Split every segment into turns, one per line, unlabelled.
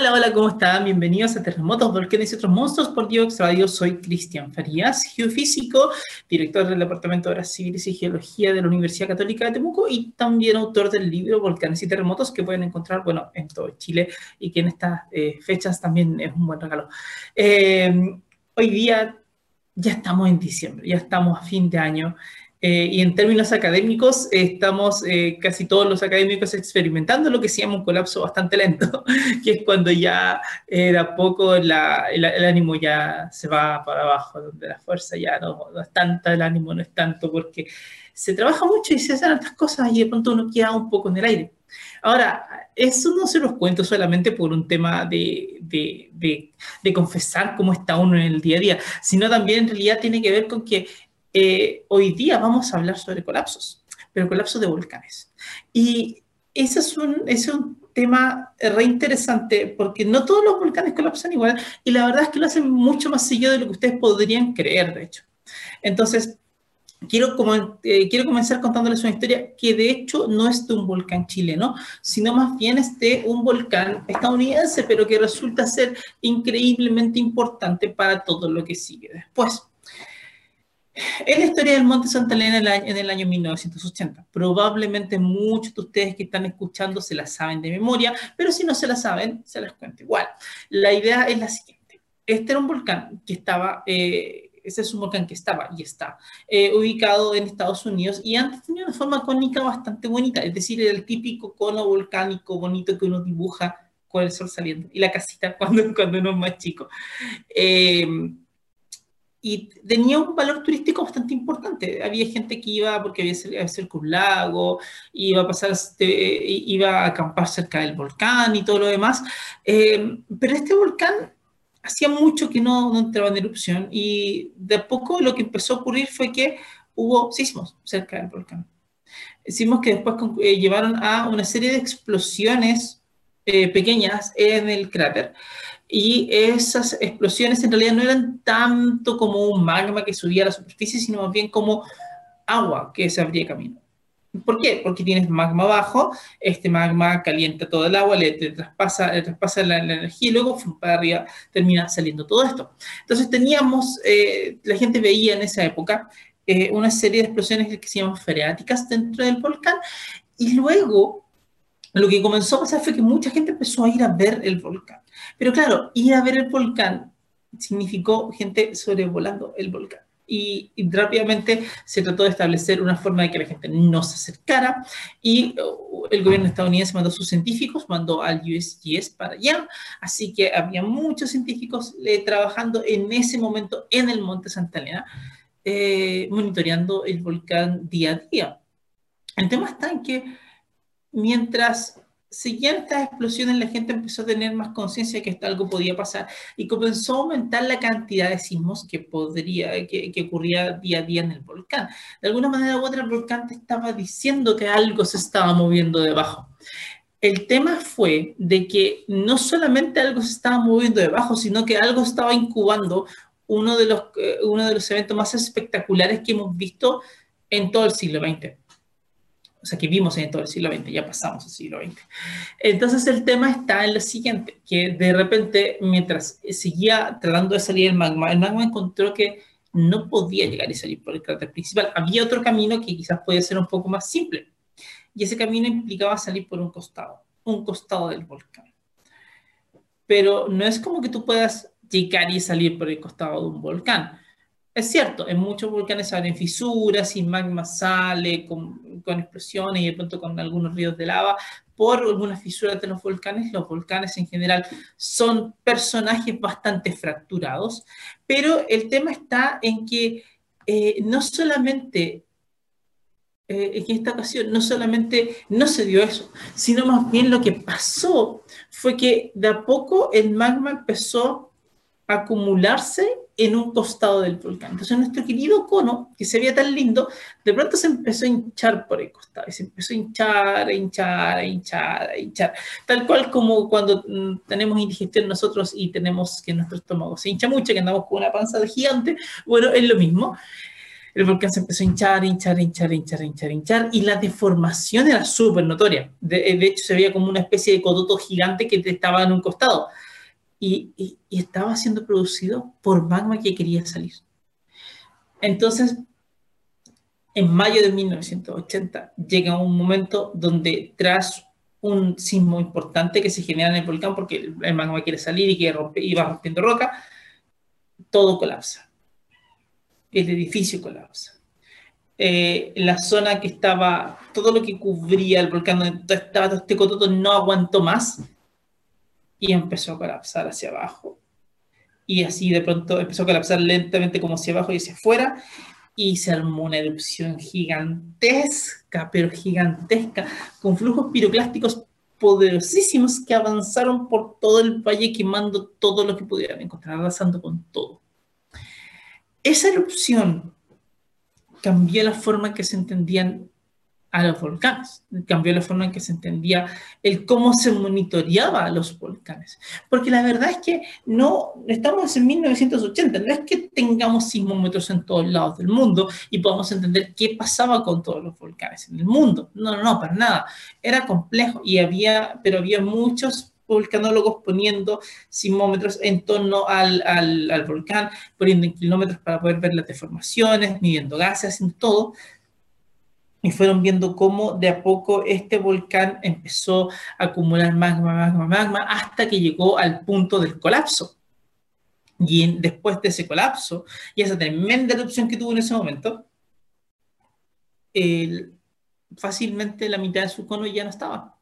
Hola, hola, ¿cómo están? Bienvenidos a Terremotos, Volcanes y otros monstruos por Diox Radio. Soy Cristian Farías, geofísico, director del Departamento de Obras Civiles y Geología de la Universidad Católica de Temuco y también autor del libro Volcanes y Terremotos que pueden encontrar, bueno, en todo Chile y que en estas eh, fechas también es un buen regalo. Eh, hoy día ya estamos en diciembre, ya estamos a fin de año. Eh, y en términos académicos, estamos eh, casi todos los académicos experimentando lo que se llama un colapso bastante lento, que es cuando ya eh, de a poco el, ánimo ya se va para abajo, donde la fuerza ya no, no, es tanta, el ánimo no es tanto, porque se trabaja mucho y se hacen otras cosas y de pronto uno queda un poco en el aire. Ahora, eso no se los cuento solamente por un tema de, de, de, de confesar cómo está uno en el día a día, sino también en realidad tiene que ver con que eh, hoy día vamos a hablar sobre colapsos, pero colapsos de volcanes. Y ese es un, es un tema re interesante porque no todos los volcanes colapsan igual y la verdad es que lo hacen mucho más seguido de lo que ustedes podrían creer, de hecho. Entonces, quiero, como, eh, quiero comenzar contándoles una historia que de hecho no es de un volcán chileno, sino más bien es de un volcán estadounidense, pero que resulta ser increíblemente importante para todo lo que sigue después. Es la historia del Monte Santa Elena en el año 1980. Probablemente muchos de ustedes que están escuchando se la saben de memoria, pero si no se la saben, se las cuento igual. La idea es la siguiente. Este era un volcán que estaba, eh, ese es un volcán que estaba y está eh, ubicado en Estados Unidos y antes tenía una forma cónica bastante bonita, es decir, el típico cono volcánico bonito que uno dibuja con el sol saliendo y la casita cuando, cuando uno es más chico. Eh, y tenía un valor turístico bastante importante. Había gente que iba porque había cerca un lago, iba a pasar, este, iba a acampar cerca del volcán y todo lo demás. Eh, pero este volcán hacía mucho que no, no, entraba en erupción y de poco lo que empezó a ocurrir fue que hubo sismos cerca del volcán. Sismos que después eh, llevaron a una serie de explosiones eh, pequeñas en el cráter y esas explosiones en realidad no eran tanto como un magma que subía a la superficie, sino más bien como agua que se abría camino. ¿Por qué? Porque tienes magma abajo, este magma calienta todo el agua, le, traspasa, le traspasa la, energía y luego para arriba termina saliendo todo esto. Entonces teníamos, eh, la gente veía en esa época eh, una serie de explosiones que se llaman freáticas dentro del volcán y luego lo que comenzó a pasar fue que mucha gente empezó a ir a ver el volcán. Pero claro, ir a ver el volcán significó gente sobrevolando el volcán. Y, rápidamente se trató de establecer una forma de que la gente no se acercara y uh, el gobierno estadounidense mandó a sus científicos, mandó al USGS para allá, así que había muchos científicos eh, trabajando en ese momento en el Monte Santa Elena, eh, monitoreando el volcán día a día. El tema está en que mientras seguían estas explosiones, la gente empezó a tener más conciencia de que algo podía pasar y comenzó a aumentar la cantidad de sismos que, podría, que, que, ocurría día a día en el volcán. De alguna manera u otra, el volcán estaba diciendo que algo se estaba moviendo debajo. El tema fue de que no solamente algo se estaba moviendo debajo, sino que algo estaba incubando uno de los, eh, uno de los eventos más espectaculares que hemos visto en todo el siglo XX o sea, que vimos en todo el siglo XX, ya pasamos al siglo XX. Entonces el tema está en lo siguiente, que de repente, mientras seguía tratando de salir el magma, el magma encontró que no podía llegar y salir por el cráter principal. Había otro camino que quizás podía ser un poco más simple, y ese camino implicaba salir por un costado, un costado del volcán. Pero no es como que tú puedas llegar y salir por el costado de un volcán es cierto, en muchos volcanes abren fisuras y magma sale con, con, explosiones y de pronto con algunos ríos de lava por algunas fisuras de los volcanes. Los volcanes en general son personajes bastante fracturados, pero el tema está en que eh, no solamente eh, en esta ocasión no solamente no se dio eso, sino más bien lo que pasó fue que de a poco el magma empezó a acumularse en un costado del volcán. Entonces nuestro querido cono, que se veía tan lindo, de pronto se empezó a hinchar por el costado, y se empezó a hinchar, a hinchar, a hinchar, a hinchar, tal cual como cuando mm, tenemos indigestión nosotros y tenemos que nuestro estómago se hincha mucho, que andamos con una panza de gigante, bueno, es lo mismo. el volcán se empezó a hinchar, hinchar, hinchar, hinchar, hinchar, hinchar, y la deformación era súper notoria. De, hecho, se veía como una especie de codoto gigante que estaba en un costado. Y, y, estaba siendo producido por magma que quería salir. Entonces, en mayo de 1980 llega un momento donde tras un sismo importante que se genera en el volcán porque el magma quiere salir y, que rompe, y va rompiendo roca, todo colapsa. El edificio colapsa. Eh, la zona que estaba, todo lo que cubría el volcán, donde estaba todo este cototo, no aguantó más y empezó a colapsar hacia abajo. Y así de pronto empezó a colapsar lentamente como hacia abajo y hacia afuera y se armó una erupción gigantesca, pero gigantesca, con flujos piroclásticos poderosísimos que avanzaron por todo el valle quemando todo lo que pudieran encontrar, arrasando con todo. Esa erupción cambió la forma en que se entendían a los volcanes. Cambió la forma en que se entendía el cómo se monitoreaba a los volcanes. Porque la verdad es que no estamos en 1980, no es que tengamos sismómetros en todos lados del mundo y podamos entender qué pasaba con todos los volcanes en el mundo. No, no, no, para nada. Era complejo y había, pero había muchos volcanólogos poniendo sismómetros en torno al, al, al volcán, poniendo en kilómetros para poder ver las deformaciones, midiendo gases, haciendo todo y fueron viendo cómo de a poco este volcán empezó a acumular magma, magma, magma, hasta que llegó al punto del colapso. Y después de ese colapso y esa tremenda erupción que tuvo en ese momento, fácilmente la mitad de su cono ya no estaba.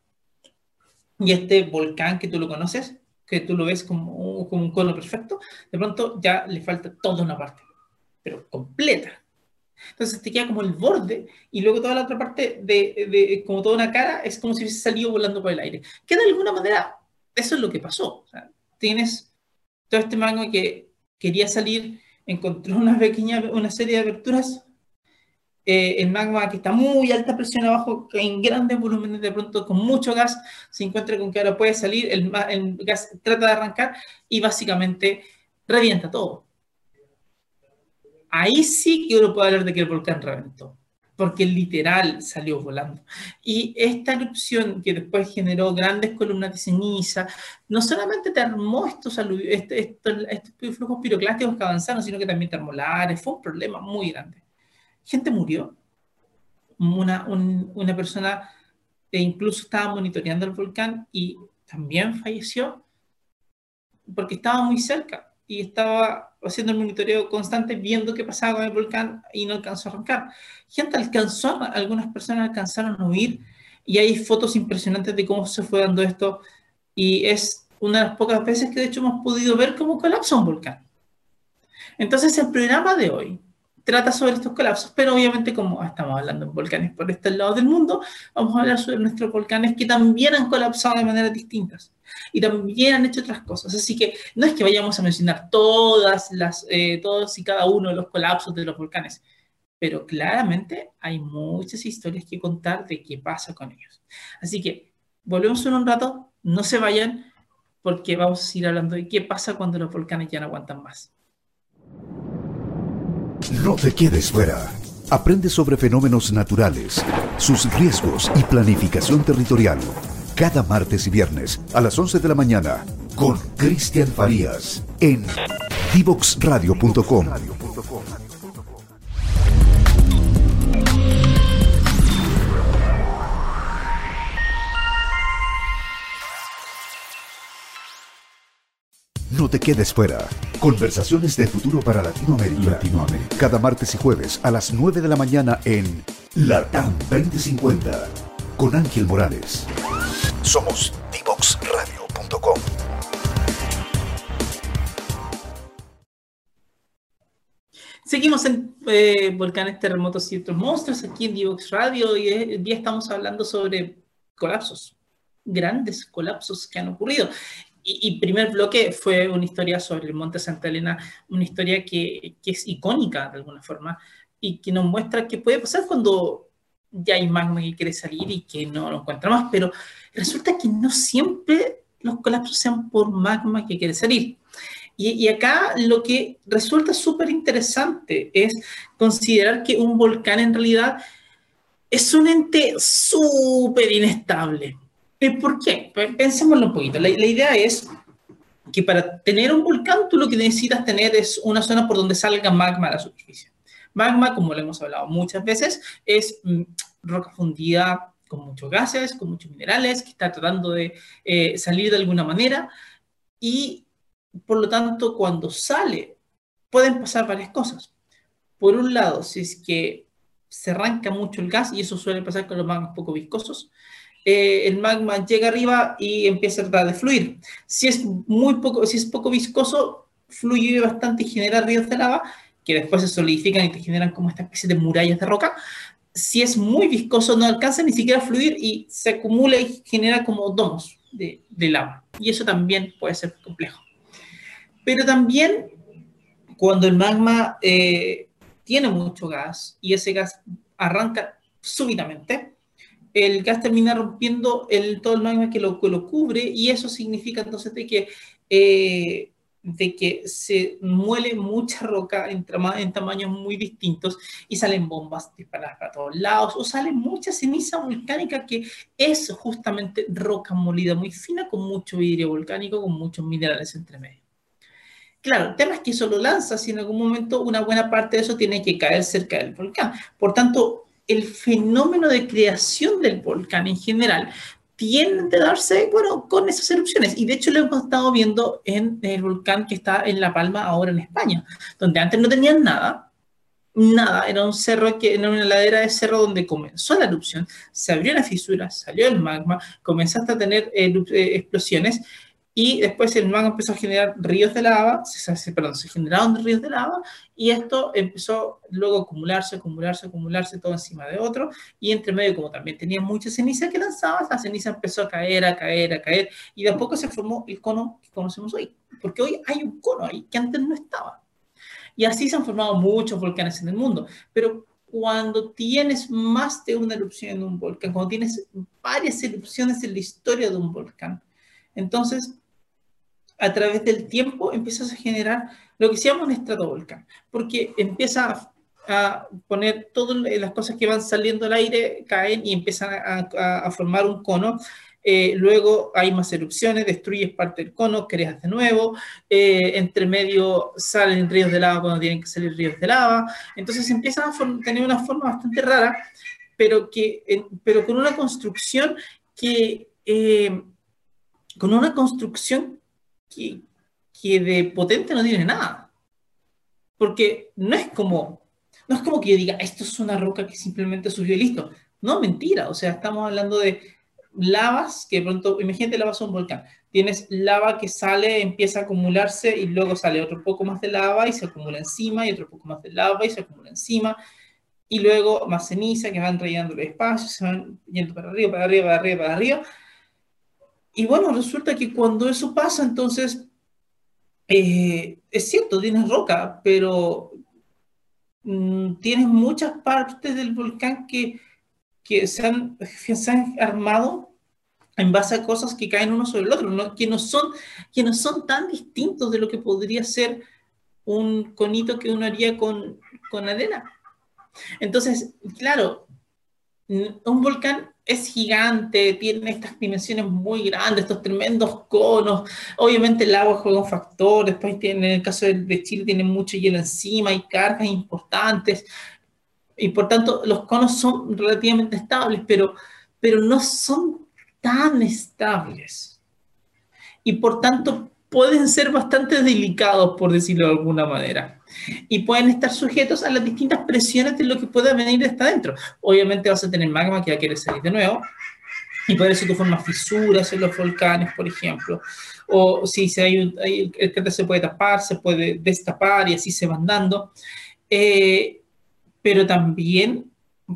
Y este volcán que tú lo conoces, que tú lo ves como, como un cono perfecto, de pronto ya le falta toda una parte, pero completa entonces te queda como el borde y luego toda la otra parte de, de como toda una cara es como si hubiese salido volando por el aire. Que de alguna manera eso es lo que pasó. tienes todo este mango que quería salir, encontró una pequeña, una serie de aberturas. Eh, el magma que está muy alta presión abajo, en grandes volúmenes de pronto con mucho gas, se encuentra con que ahora puede salir, el, el gas trata de arrancar y básicamente revienta todo ahí sí que uno puede hablar de que el volcán reventó, porque literal salió volando. Y esta erupción que después generó grandes columnas de ceniza, no solamente te armó estos, este, estos, flujos piroclásticos que avanzaron, sino que también termolares, fue un problema muy grande. Gente murió, una, una persona que incluso estaba monitoreando el volcán y también falleció porque estaba muy cerca y estaba haciendo el monitoreo constante viendo qué pasaba con el volcán y no alcanzó a arrancar. Gente alcanzó, algunas personas alcanzaron a huir y hay fotos impresionantes de cómo se fue dando esto y es una de las pocas veces que de hecho hemos podido ver cómo colapsa un volcán. Entonces el programa de hoy trata sobre estos colapsos, pero obviamente como estamos hablando de volcanes por este lado del mundo, vamos a hablar sobre nuestros volcanes que también han colapsado de maneras distintas y también han hecho otras cosas. Así que no es que vayamos a mencionar todas las, eh, todos y cada uno de los colapsos de los volcanes, pero claramente hay muchas historias que contar de qué pasa con ellos. Así que volvemos en un rato, no se vayan, porque vamos a seguir hablando de qué pasa cuando los volcanes ya no aguantan más.
No te quedes fuera. Aprende sobre fenómenos naturales, sus riesgos y planificación territorial. Cada martes y viernes a las 11 de la mañana con Cristian Farías en divoxradio.com. No te quedes fuera. Conversaciones de futuro para Latinoamérica. Latinoamérica. Cada martes y jueves a las 9 de la mañana en Latam 2050 con Ángel Morales. Somos divoxradio.com.
Seguimos en eh, volcanes, terremotos y otros monstruos aquí en Divox Radio y hoy día estamos hablando sobre colapsos, grandes colapsos que han ocurrido y, primer bloque fue una historia sobre el Monte Santa Elena, una historia que, es icónica de alguna forma y que nos muestra qué puede pasar cuando ya hay magma que quiere salir y que no lo encuentra más, pero resulta que no siempre los colapsos sean por magma que quiere salir. Y, acá lo que resulta súper interesante es considerar que un volcán en realidad es un ente súper inestable. ¿Por qué? Pensémoslo un poquito. La, la, idea es que para tener un volcán tú lo que necesitas tener es una zona por donde salga magma a la superficie. Magma, como lo hemos hablado muchas veces, es mm, roca fundida con muchos gases, con muchos minerales, que está tratando de eh, salir de alguna manera y por lo tanto, cuando sale, pueden pasar varias cosas. Por un lado, si es que se arranca mucho el gas, y eso suele pasar con los magmas poco viscosos, eh, el magma llega arriba y empieza a tratar fluir. Si es muy poco, si es poco viscoso, fluye bastante y genera ríos de lava que después se solidifican y te generan como esta especie de murallas de roca. Si es muy viscoso, no alcanza ni siquiera a fluir y se acumula y genera como domos de, de lava. Y eso también puede ser complejo. Pero también cuando el magma eh, tiene mucho gas y ese gas arranca súbitamente, el gas termina rompiendo el, todo el magma que lo, lo cubre y eso significa entonces de que, eh, de que se muele mucha roca en, en, tamaños muy distintos y salen bombas disparadas para todos lados o sale mucha ceniza volcánica que es justamente roca molida muy fina con mucho vidrio volcánico, con muchos minerales entre medio. Claro, el tema es que eso lo lanza, si en algún momento una buena parte de eso tiene que caer cerca del volcán. Por tanto, el fenómeno de creación del volcán en general tiende a darse, bueno, con esas erupciones. Y de hecho lo hemos estado viendo en el volcán que está en La Palma ahora en España, donde antes no tenían nada, nada, era un cerro que era una ladera de cerro donde comenzó la erupción, se abrió una fisura, salió el magma, comenzaste a tener eh, explosiones y después el magma empezó a generar ríos de lava, se, perdón, se generaron ríos de lava y esto empezó luego a acumularse, acumularse, acumularse todo encima de otro y entre medio como también tenía mucha ceniza que lanzaba, la ceniza empezó a caer, a caer, a caer y de a poco se formó el cono que conocemos hoy, porque hoy hay un cono ahí que antes no estaba. Y así se han formado muchos volcanes en el mundo, pero cuando tienes más de una erupción en un volcán, cuando tienes varias erupciones en la historia de un volcán, entonces a través del tiempo empiezas a generar lo que se llama un estratovolcán, porque empieza a, poner todas las cosas que van saliendo al aire, caen y empiezan a, formar un cono. Eh, luego hay más erupciones, destruyes parte del cono, creas de nuevo, eh, entre medio salen ríos de lava cuando tienen que salir ríos de lava, entonces empiezan a tener una forma bastante rara, pero, que, pero con una construcción que, eh, con una construcción que, de potente no tiene nada. Porque no es como, no es como que yo diga, esto es una roca que simplemente subió y listo. No, mentira. O sea, estamos hablando de lavas que de pronto, imagínate lavas un volcán. Tienes lava que sale, empieza a acumularse y luego sale otro poco más de lava y se acumula encima y otro poco más de lava y se acumula encima. Y luego más ceniza que van rellenando el espacio, se van yendo para arriba, para arriba, para arriba, para arriba y bueno, resulta que cuando eso pasa, entonces, eh, es cierto, tienes roca, pero mm, tienes muchas partes del volcán que, que, se han, se han armado en base a cosas que caen uno sobre el otro, Que, no son, que no son tan distintos de lo que podría ser un conito que uno haría con, con arena. Entonces, claro, un volcán es gigante, tiene estas dimensiones muy grandes, estos tremendos conos. Obviamente el agua juega un factor, después tiene, en el caso de, Chile tiene mucho hielo encima, y cargas importantes, y por tanto los conos son relativamente estables, pero, pero no son tan estables. Y por tanto pueden ser bastante delicados, por decirlo de alguna manera. Y pueden estar sujetos a las distintas presiones de lo que pueda venir de adentro. Obviamente vas a tener magma que va a querer salir de nuevo. Y por eso tú formas fisuras en los volcanes, por ejemplo. O si hay, un, el cráter se puede tapar, se puede destapar y así se van dando. Eh, pero también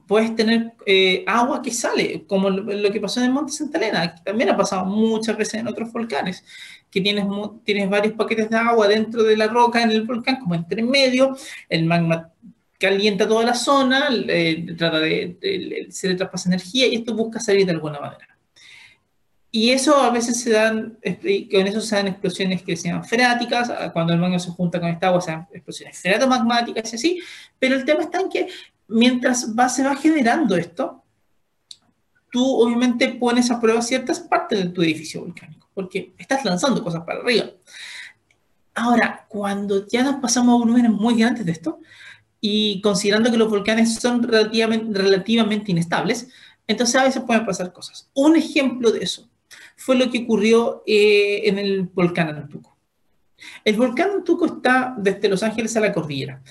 puedes tener eh, agua que sale, como lo, que pasó en el Monte Santa Elena, que también ha pasado muchas veces en otros volcanes que tienes, tienes varios paquetes de agua dentro de la roca en el volcán, como entre medio, el magma calienta toda la zona, trata de, se le traspasa energía y esto busca salir de alguna manera. Y eso a veces se dan, con eso se dan explosiones que se llaman freáticas, cuando el magma se junta con esta agua se dan explosiones freatomagmáticas y así, pero el tema está en que mientras va, se va generando esto, tú obviamente pones a prueba ciertas partes de tu edificio volcánico, porque estás lanzando cosas para arriba. Ahora, cuando ya nos pasamos a volúmenes muy grandes de esto, y considerando que los volcanes son relativamente, inestables, entonces a veces pueden pasar cosas. Un ejemplo de eso fue lo que ocurrió eh, en el volcán Antuco. El volcán Antuco está desde Los Ángeles a la cordillera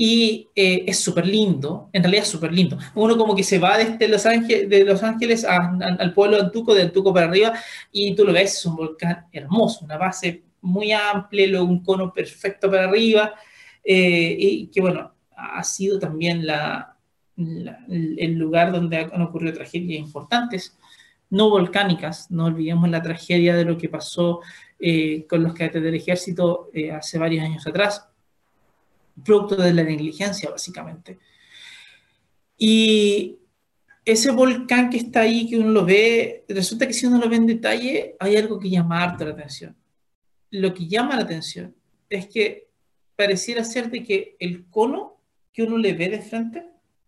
y eh, es súper lindo, en realidad es súper lindo. Uno como que se va desde Los Ángeles, de Los Ángeles al pueblo de Antuco, de Antuco para arriba, y tú lo ves, es un volcán hermoso, una base muy amplia, un cono perfecto para arriba, eh, y que bueno, ha sido también la, el lugar donde han ocurrido tragedias importantes no volcánicas. No olvidemos la tragedia de lo que pasó eh, con los cadetes del ejército eh, hace varios años atrás, producto de la negligencia, básicamente. Y ese volcán que está ahí, que uno lo ve, resulta que si uno lo ve en detalle, hay algo que llama harto la atención. Lo que llama la atención es que pareciera ser de que el cono que uno le ve de frente,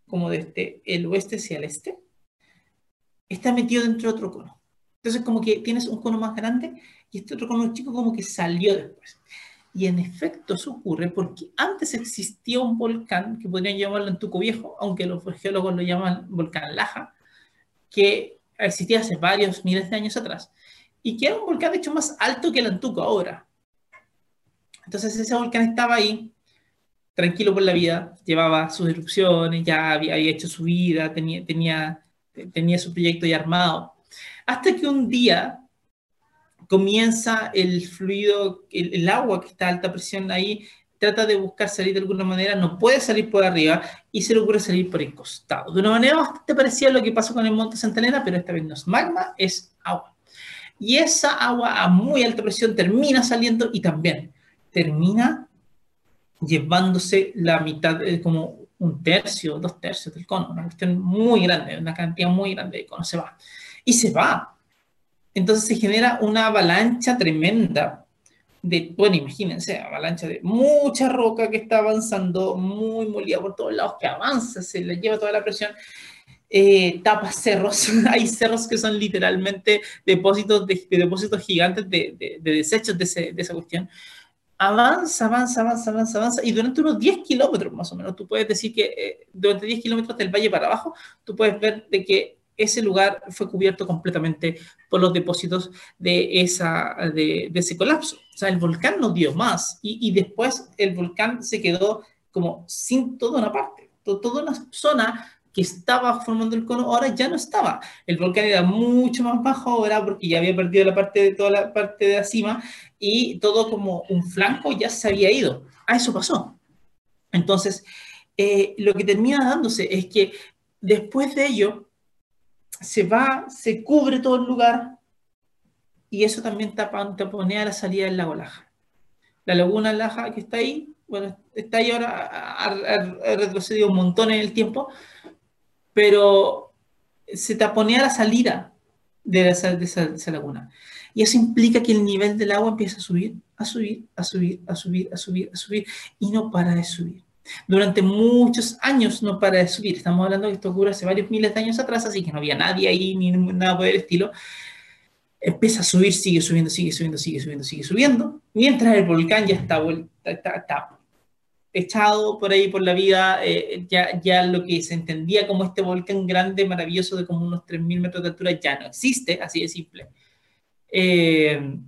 como desde el oeste hacia el este, está metido dentro de otro cono. Entonces, como que tienes un cono más grande y este otro cono chico como que salió después. Y en efecto eso ocurre porque antes existía un volcán, que podrían llamarlo Antuco Viejo, aunque los geólogos lo llaman volcán Laja, que existía hace varios miles de años atrás, y que era un volcán de hecho más alto que el Antuco ahora. Entonces ese volcán estaba ahí, tranquilo por la vida, llevaba sus erupciones, ya había, había hecho su vida, tenía, tenía tenía su proyecto ya armado. Hasta que un día comienza el fluido, el, agua que está a alta presión ahí, trata de buscar salir de alguna manera, no puede salir por arriba y se le ocurre salir por el costado. De una manera bastante parecida a lo que pasó con el Monte Santa Elena, pero esta vez no es magma, es agua. Y esa agua a muy alta presión termina saliendo y también termina llevándose la mitad, eh, como un tercio, dos tercios del cono, una cuestión muy grande, una cantidad muy grande de cono se va. Y se va. Entonces se genera una avalancha tremenda de, bueno, imagínense, avalancha de mucha roca que está avanzando, muy molida por todos lados, que avanza, se le lleva toda la presión, eh, tapa cerros, hay cerros que son literalmente depósitos, de, depósitos gigantes de, de, desechos de, de esa cuestión. Avanza, avanza, avanza, avanza, avanza, y durante unos 10 kilómetros más o menos, tú puedes decir que eh, durante 10 kilómetros del valle para abajo, tú puedes ver de que ese lugar fue cubierto completamente por los depósitos de, esa, de, ese colapso. O sea, el volcán no dio más y, y, después el volcán se quedó como sin toda una parte, toda una zona que estaba formando el cono, ahora ya no estaba. El volcán era mucho más bajo ahora porque ya había perdido la parte de toda la parte de la cima y todo como un flanco ya se había ido. A eso pasó. Entonces, eh, lo que termina dándose es que después de ello se va, se cubre todo el lugar y eso también tapa, taponea la salida del lago Laja. La laguna Laja que está ahí, bueno, está ahí ahora, ha retrocedido un montón en el tiempo, pero se taponea la salida de, esa, esa, laguna. Y eso implica que el nivel del agua empieza a subir, a subir, a subir, a subir, a subir, a subir, y no para de subir. Durante muchos años no para de subir. Estamos hablando de que esto ocurre hace varios miles de años atrás, así que no había nadie ahí ni nada por el estilo. Empieza a subir, sigue subiendo, sigue subiendo, sigue subiendo, sigue subiendo, mientras el volcán ya está, está, está echado por ahí por la vida, eh, ya, ya lo que se entendía como este volcán grande, maravilloso, de como unos 3.000 metros de altura, ya no existe, así de simple. Eh,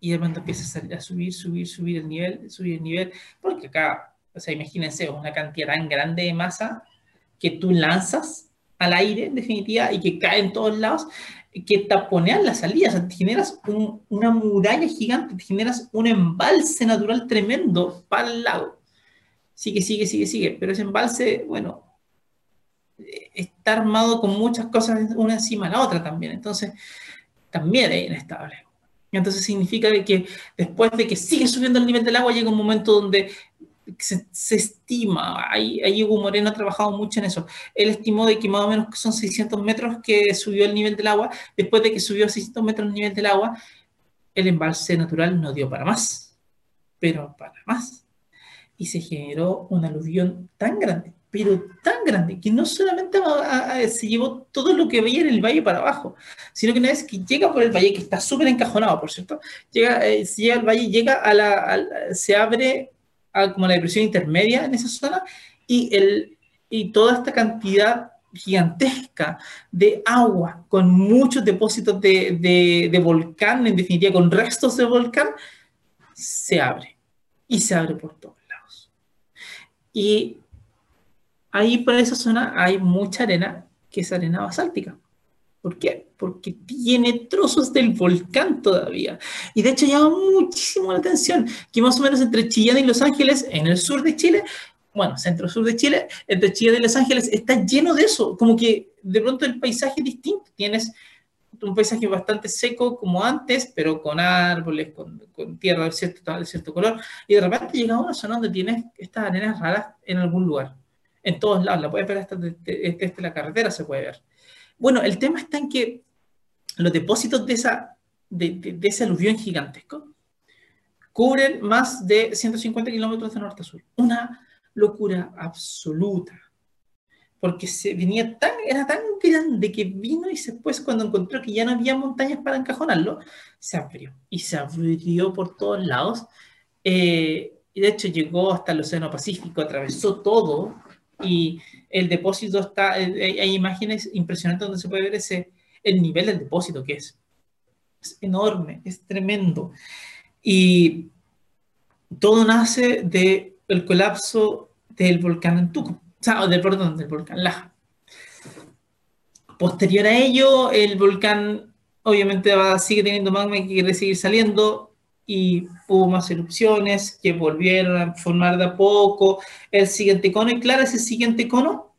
y de pronto empieza a subir, subir, subir el nivel, subir el nivel, porque acá, o sea, imagínense, una cantidad tan grande de masa que tú lanzas al aire, en definitiva, y que cae en todos lados, que taponean las salidas, o sea, te generas una muralla gigante, te generas un embalse natural tremendo para el lago. Sigue, sigue, sigue, sigue, pero ese embalse, bueno, está armado con muchas cosas una encima de la otra también, entonces también es inestable. Entonces significa que después de que sigue subiendo el nivel del agua, llega un momento donde se, estima, ahí, ahí, Hugo Moreno ha trabajado mucho en eso, él estimó de que más o menos son 600 metros que subió el nivel del agua, después de que subió 600 metros el nivel del agua, el embalse natural no dio para más, pero para más. Y se generó un aluvión tan grande, pero tan grande, que no solamente se llevó todo lo que veía en el valle para abajo, sino que una vez que llega por el valle, que está súper encajonado, por cierto, llega, eh, llega al valle, llega a la, se abre como la depresión intermedia en esa zona y, el, y toda esta cantidad gigantesca de agua con muchos depósitos de, de, volcán, en definitiva con restos de volcán, se abre y se abre por todos lados. Y ahí por esa zona hay mucha arena, que es arena basáltica. ¿Por qué? Porque tiene trozos del volcán todavía. Y de hecho llama muchísimo la atención que más o menos entre Chillán y Los Ángeles, en el sur de Chile, bueno, centro-sur de Chile, entre Chillán y Los Ángeles, está lleno de eso. Como que de pronto el paisaje es distinto. Tienes un paisaje bastante seco como antes, pero con árboles, con, tierra de cierto, de cierto color. Y de repente llega a una zona donde tienes estas arenas raras en algún lugar. En todos lados. La puedes ver hasta desde la carretera, se puede ver. Bueno, el tema está en que los depósitos de, esa, de, ese aluvión gigantesco cubren más de 150 kilómetros de norte a sur. Una locura absoluta. Porque se venía tan, era tan grande que vino y después cuando encontró que ya no había montañas para encajonarlo, se abrió. Y se abrió por todos lados. Eh, y de hecho llegó hasta el Océano Pacífico, atravesó todo y el depósito está, hay imágenes impresionantes donde se puede ver ese, el nivel del depósito que es. Es enorme, es tremendo. Y todo nace del colapso del volcán Antuco, o sea, del, perdón, del volcán Laja. Posterior a ello, el volcán obviamente va, sigue teniendo magma y quiere seguir saliendo y hubo más erupciones que volvieron a formar de a poco el siguiente cono. Y claro, ese siguiente cono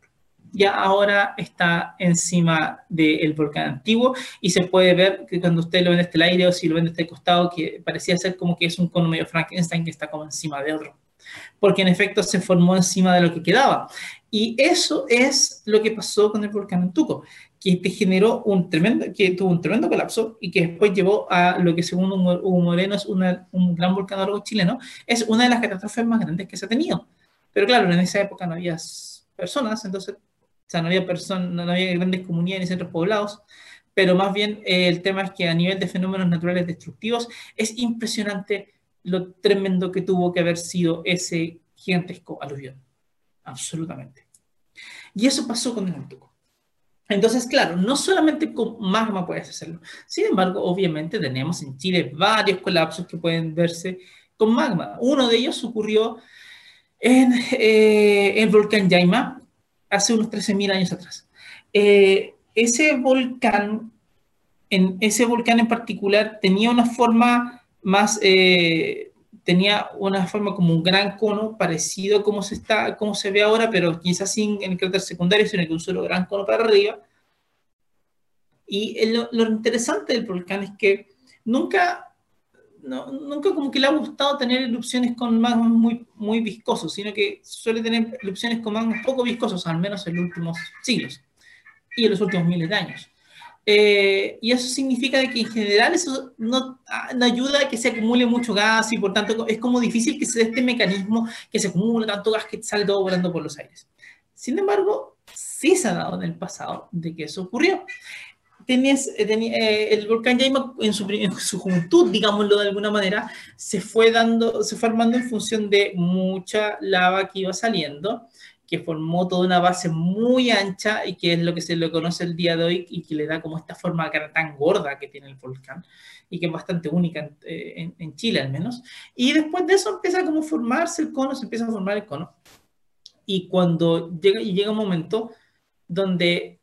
ya ahora está encima del volcán antiguo y se puede ver que cuando usted lo ve desde el aire o si lo ven desde el costado, que parecía ser como que es un cono medio Frankenstein que está como encima de otro. Porque en efecto se formó encima de lo que quedaba. Y eso es lo que pasó con el volcán Antuco que te generó un tremendo, que tuvo un tremendo colapso y que después llevó a lo que según Hugo Moreno es un gran volcanólogo chileno, es una de las catástrofes más grandes que se ha tenido. Pero claro, en esa época no había personas, entonces, o sea, no había, personas, no había grandes comunidades ni centros poblados, pero más bien eh, el tema es que a nivel de fenómenos naturales destructivos es impresionante lo tremendo que tuvo que haber sido ese gigantesco aluvión. Absolutamente. Y eso pasó con el Antuco. Entonces, claro, no solamente con magma puedes hacerlo. Sin embargo, obviamente tenemos en Chile varios colapsos que pueden verse con magma. Uno de ellos ocurrió en eh, el volcán Yaima hace unos 13.000 años atrás. Eh, ese volcán, en ese volcán en particular, tenía una forma más, eh, tenía una forma como un gran cono, parecido a como se, está, como se ve ahora, pero quizás sin el cráter secundario, sino que un solo gran cono para arriba. Y lo, interesante del volcán es que nunca, nunca como que le ha gustado tener erupciones con magmas muy, muy viscosos, sino que suele tener erupciones con magmas poco viscosos, al menos en los últimos siglos y en los últimos miles de años. Eh, y eso significa que en general eso no, no, ayuda a que se acumule mucho gas y por tanto es como difícil que se dé este mecanismo que se acumula tanto gas que sale todo volando por los aires. Sin embargo, sí se ha dado en el pasado de que eso ocurrió. Tenías, eh, eh, el volcán Yaima en su, en su, juventud, digámoslo de alguna manera, se fue dando, se fue armando en función de mucha lava que iba saliendo que formó toda una base muy ancha y que es lo que se le conoce el día de hoy y que le da como esta forma tan gorda que tiene el volcán y que es bastante única en, eh, en, Chile al menos. Y después de eso empieza como a formarse el cono, se empieza a formar el cono. Y cuando llega, y llega un momento donde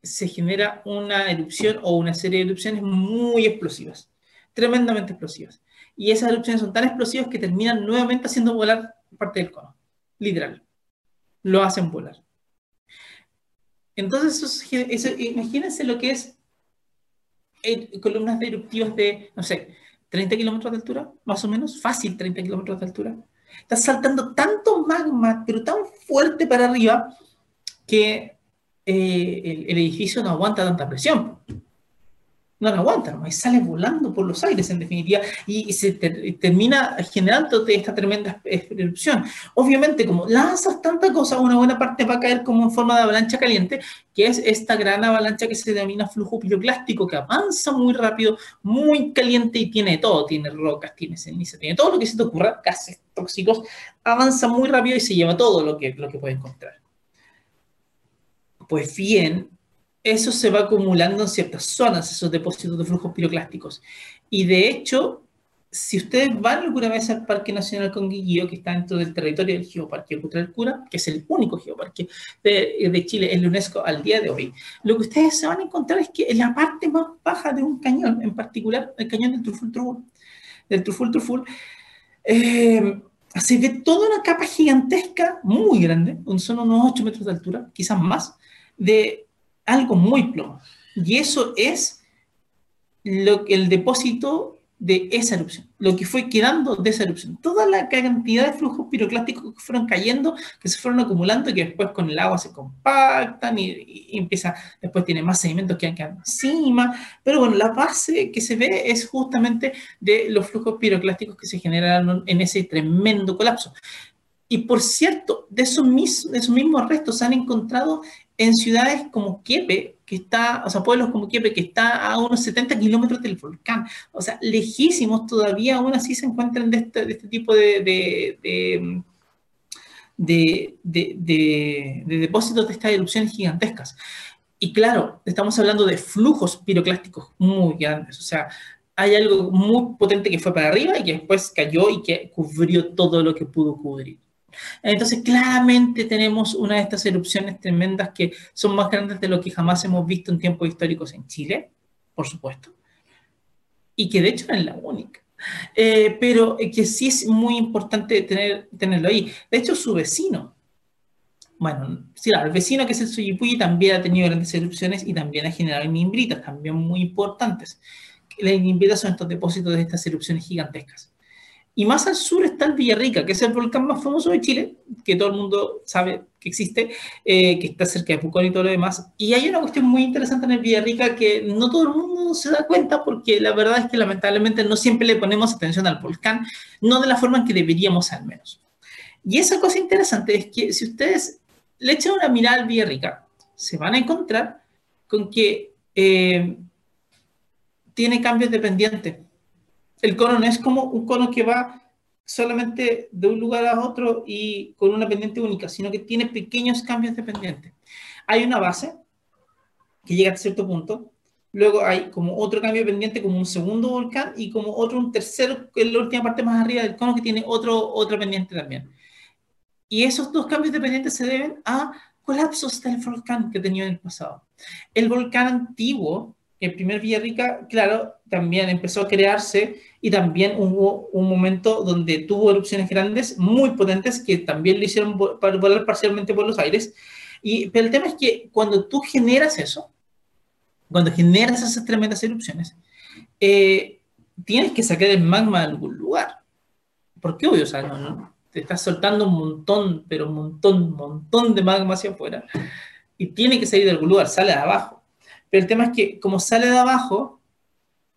se genera una erupción o una serie de erupciones muy explosivas, tremendamente explosivas. Y esas erupciones son tan explosivas que terminan nuevamente haciendo volar parte del cono, literal lo hacen volar. Entonces, imagínense lo que es eh, columnas eruptivas de, no sé, 30 kilómetros de altura, más o menos, fácil 30 kilómetros de altura. Está saltando tanto magma, pero tan fuerte para arriba, que eh, el, el, edificio no aguanta tanta presión no la aguanta, y sale volando por los aires en definitiva y, se termina generando esta tremenda erupción. Obviamente, como lanzas tanta cosa, una buena parte va a caer como en forma de avalancha caliente, que es esta gran avalancha que se denomina flujo piroclástico, que avanza muy rápido, muy caliente y tiene todo, tiene rocas, tiene ceniza, tiene todo lo que se te ocurra, gases tóxicos, avanza muy rápido y se lleva todo lo que, lo que puede encontrar. Pues bien, eso se va acumulando en ciertas zonas, esos depósitos de flujos piroclásticos. Y de hecho, si ustedes van alguna vez al Parque Nacional Conguillío, que está dentro del territorio del Geoparque Cultural Cura, que es el único geoparque de, de, Chile en la UNESCO al día de hoy, lo que ustedes se van a encontrar es que en la parte más baja de un cañón, en particular el cañón del Truful Truful, del Truful Truful, eh, se ve toda una capa gigantesca, muy grande, son unos 8 metros de altura, quizás más, de algo muy plomo. Y eso es lo el depósito de esa erupción, lo que fue quedando de esa erupción. Toda la cantidad de flujos piroclásticos que fueron cayendo, que se fueron acumulando y que después con el agua se compactan y, empieza, después tiene más sedimentos que han quedado encima. Pero bueno, la base que se ve es justamente de los flujos piroclásticos que se generaron en ese tremendo colapso. Y por cierto, de esos, mismos, de esos mismos restos se han encontrado en ciudades como Kiepe, que está, o sea, pueblos como Kiepe, que está a unos 70 kilómetros del volcán, o sea, lejísimos todavía, aún así se encuentran de este, de este tipo de, de, de, de, depósitos de estas erupciones gigantescas. Y claro, estamos hablando de flujos piroclásticos muy grandes, o sea, hay algo muy potente que fue para arriba y que después cayó y que cubrió todo lo que pudo cubrir. Entonces, claramente tenemos una de estas erupciones tremendas que son más grandes de lo que jamás hemos visto en tiempos históricos en Chile, por supuesto, y que de hecho no es la única. Eh, pero que sí es muy importante tener, tenerlo ahí. De hecho, su vecino, bueno, sí, el vecino que es el Suyipuyi también ha tenido grandes erupciones y también ha generado inimbritas, también muy importantes. Las inimbritas son estos depósitos de estas erupciones gigantescas. Y más al sur está el Villarrica, que es el volcán más famoso de Chile, que todo el mundo sabe que existe, eh, que está cerca de Pucón y todo lo demás. Y hay una cuestión muy interesante en el Villarrica que no todo el mundo se da cuenta porque la verdad es que lamentablemente no siempre le ponemos atención al volcán, no de la forma en que deberíamos al menos. Y esa cosa interesante es que si ustedes le echan una mirada al Villarrica, se van a encontrar con que eh, tiene cambios de pendiente el cono no es como un cono que va solamente de un lugar a otro y con una pendiente única, sino que tiene pequeños cambios de pendiente. Hay una base que llega a cierto punto, luego hay como otro cambio de pendiente, como un segundo volcán, y como otro, un tercero, que es la última parte más arriba del cono, que tiene otro, otro pendiente también. Y esos dos cambios de pendiente se deben a colapsos del volcán que tenía en el pasado. El volcán antiguo, el primer Villarrica, claro, también empezó a crearse y también hubo un momento donde tuvo erupciones grandes, muy potentes, que también le hicieron volar parcialmente por los aires. Y, pero el tema es que cuando tú generas eso, cuando generas esas tremendas erupciones, eh, tienes que sacar el magma de algún lugar. Porque obvio, o sea, no, te estás soltando un montón, pero un montón, un montón de magma hacia afuera, y tiene que salir de algún lugar, sale de abajo. Pero el tema es que como sale de abajo,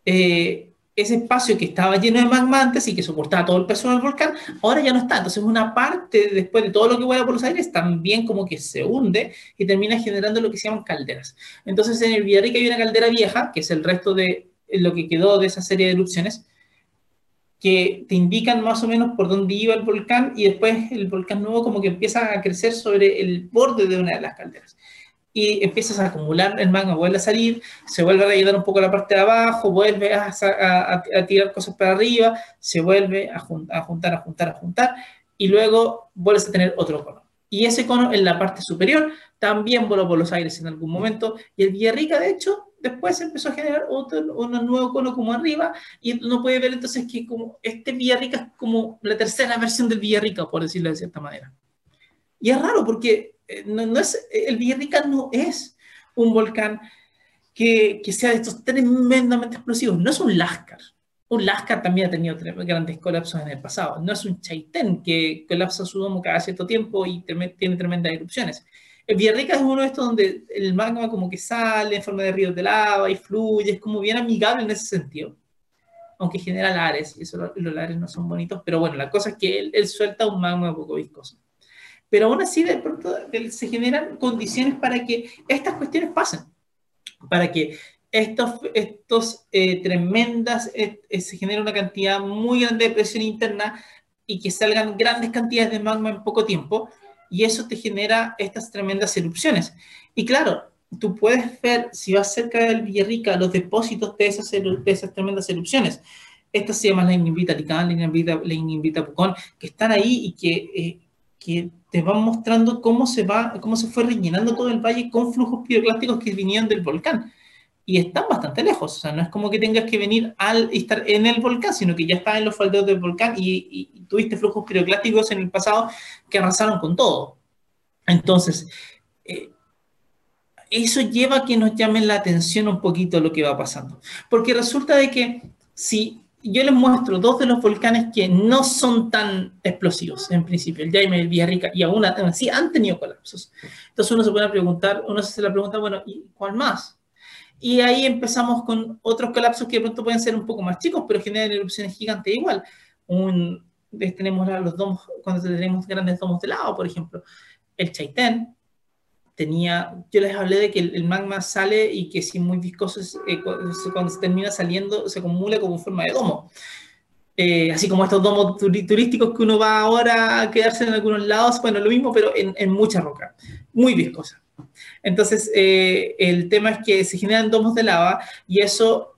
eh, ese espacio que estaba lleno de magma antes y que soportaba todo el peso del volcán, ahora ya no está. Entonces una parte, después de todo lo que vuela por los aires, también como que se hunde y termina generando lo que se llaman calderas. Entonces en el Villarrica hay una caldera vieja, que es el resto de lo que quedó de esa serie de erupciones, que te indican más o menos por dónde iba el volcán y después el volcán nuevo como que empieza a crecer sobre el borde de una de las calderas y empiezas a acumular el magma, vuelve a salir, se vuelve a rellenar un poco la parte de abajo, vuelve a, a, tirar cosas para arriba, se vuelve a, juntar, a juntar, a juntar, y luego vuelves a tener otro cono. Y ese cono en la parte superior también voló por los aires en algún momento, y el Villarrica, de hecho, después empezó a generar otro, un nuevo cono como arriba, y uno puede ver entonces que como este Villarrica es como la tercera versión del Villarrica, por decirlo de cierta manera. Y es raro porque eh, no, es, el Villarrica no es un volcán que, que, sea de estos tremendamente explosivos, no es un Lascar, un Lascar también ha tenido grandes colapsos en el pasado. No es un Chaitén que colapsa su domo cada cierto tiempo y tiene tremendas erupciones. El Villarrica es uno de estos donde el magma como que sale en forma de ríos de lava y fluye, es como bien amigable en ese sentido. Aunque genera lares, y eso, los lares no son bonitos, pero bueno, la cosa es que él, suelta un magma poco viscoso. Pero aún así, de pronto se generan condiciones para que estas cuestiones pasen, para que estos, estos eh, tremendas, eh, eh, se genera una cantidad muy grande de presión interna y que salgan grandes cantidades de magma en poco tiempo, y eso te genera estas tremendas erupciones. Y claro, tú puedes ver, si vas cerca del Villarrica, los depósitos de esas, de esas tremendas erupciones. Estas se llaman la Ignivita Ticán, la Ignivita, Pucón, que están ahí y que, eh, que te van mostrando cómo se, va, cómo se fue rellenando todo el valle con flujos piroclásticos que vinieron del volcán. Y están bastante lejos, o sea, no es como que tengas que venir al estar en el volcán, sino que ya estás en los faldeos del volcán y, y tuviste flujos piroclásticos en el pasado que arrasaron con todo. Entonces, eh, eso lleva a que nos llamen la atención un poquito lo que va pasando. Porque resulta de que si yo les muestro dos de los volcanes que no son tan explosivos en principio, el Jaime y el Villarrica, y aún así han tenido colapsos. Entonces uno se puede preguntar, uno se la pregunta, bueno, ¿y cuál más? Y ahí empezamos con otros colapsos que de pronto pueden ser un poco más chicos, pero generan erupciones gigantes igual. Un, tenemos los domos, cuando tenemos grandes domos de lava, por ejemplo. El Chaitén tenía, yo les hablé de que el, magma sale y que si muy viscoso, eh, cuando se termina saliendo, se acumula como forma de domo. Eh, así como estos domos turísticos que uno va ahora a quedarse en algunos lados, bueno, lo mismo, pero en, mucha roca, muy viscosa. Entonces, eh, el tema es que se generan domos de lava y eso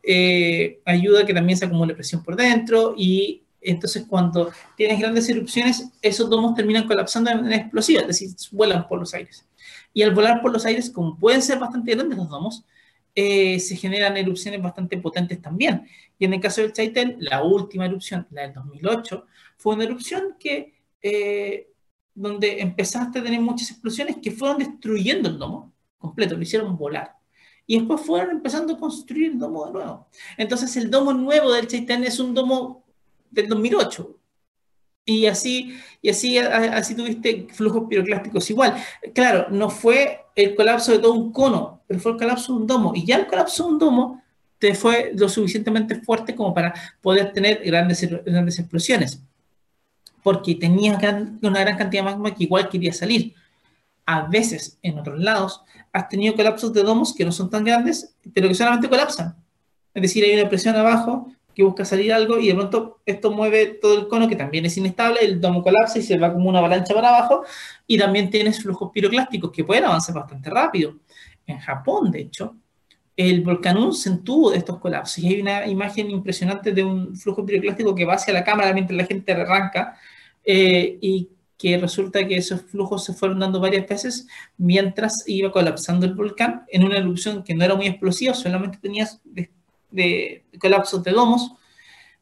ayuda a que también se acumule presión por dentro y entonces, cuando tienes grandes erupciones, esos domos terminan colapsando en explosivas, es decir, vuelan por los aires. Y al volar por los aires, como pueden ser bastante grandes los domos, eh, se generan erupciones bastante potentes también. Y en el caso del Chaitén, la última erupción, la del 2008, fue una erupción que, eh, donde empezaste a tener muchas explosiones que fueron destruyendo el domo completo, lo hicieron volar. Y después fueron empezando a construir el domo de nuevo. Entonces, el domo nuevo del Chaitén es un domo del 2008. Y así, y así, así tuviste flujos piroclásticos igual. Claro, no fue el colapso de todo un cono, pero fue el colapso de un domo. Y ya el colapso de un domo te fue lo suficientemente fuerte como para poder tener grandes, grandes explosiones. Porque tenía una gran cantidad de magma que igual quería salir. A veces, en otros lados, has tenido colapsos de domos que no son tan grandes, pero que solamente colapsan. Es decir, hay una presión abajo que busca salir algo y de pronto esto mueve todo el cono que también es inestable, el domo colapsa y se va como una avalancha para abajo y también tienes flujos piroclásticos que pueden avanzar bastante rápido. En Japón, de hecho, el volcán Un se entuvo de estos colapsos y hay una imagen impresionante de un flujo piroclástico que va hacia la cámara mientras la gente arranca eh, y que resulta que esos flujos se fueron dando varias veces mientras iba colapsando el volcán en una erupción que no era muy explosiva, solamente tenías de colapsos de domos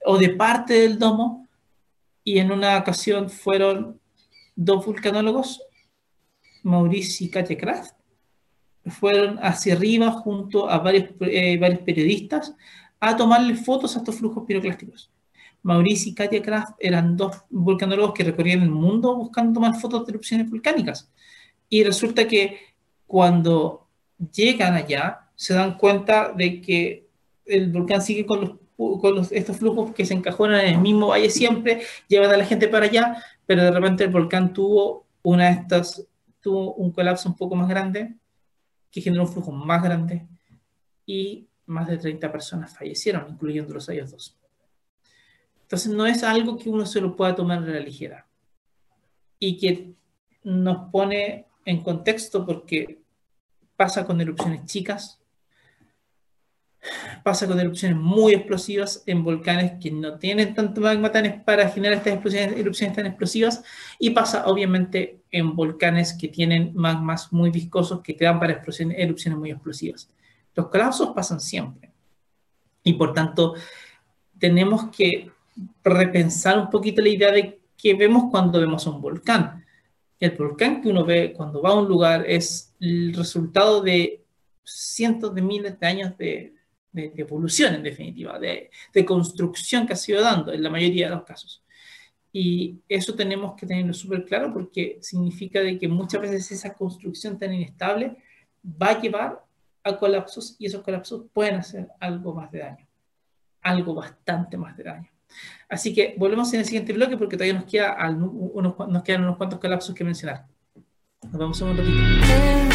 o de parte del domo y en una ocasión fueron dos vulcanólogos, Mauricio y Katia Kraft, fueron hacia arriba junto a varios, eh, varios periodistas a tomarle fotos a estos flujos piroclásticos. Mauricio y Katia Kraft eran dos vulcanólogos que recorrían el mundo buscando tomar fotos de erupciones volcánicas. Y resulta que cuando llegan allá, se dan cuenta de que el volcán sigue con, los, estos flujos que se encajonan en el mismo valle siempre, llevan a la gente para allá, pero de repente el volcán tuvo una de estas, tuvo un colapso un poco más grande, que generó un flujo más grande, y más de 30 personas fallecieron, incluyendo los ellos dos. Entonces no es algo que uno se lo pueda tomar a la ligera. Y que nos pone en contexto porque pasa con erupciones chicas, pasa con erupciones muy explosivas en volcanes que no tienen tanto magma para generar estas explosiones, erupciones tan explosivas y pasa obviamente en volcanes que tienen magmas muy viscosos que te dan para erupciones muy explosivas. Los colapsos pasan siempre y por tanto tenemos que repensar un poquito la idea de qué vemos cuando vemos un volcán. El volcán que uno ve cuando va a un lugar es el resultado de cientos de miles de años de, de, evolución en definitiva, de, de, construcción que ha sido dando en la mayoría de los casos. Y eso tenemos que tenerlo súper claro porque significa de que muchas veces esa construcción tan inestable va a llevar a colapsos y esos colapsos pueden hacer algo más de daño, algo bastante más de daño. Así que volvemos en el siguiente bloque porque todavía nos, queda unos, nos quedan unos cuantos colapsos que mencionar. Nos vemos en un ratito.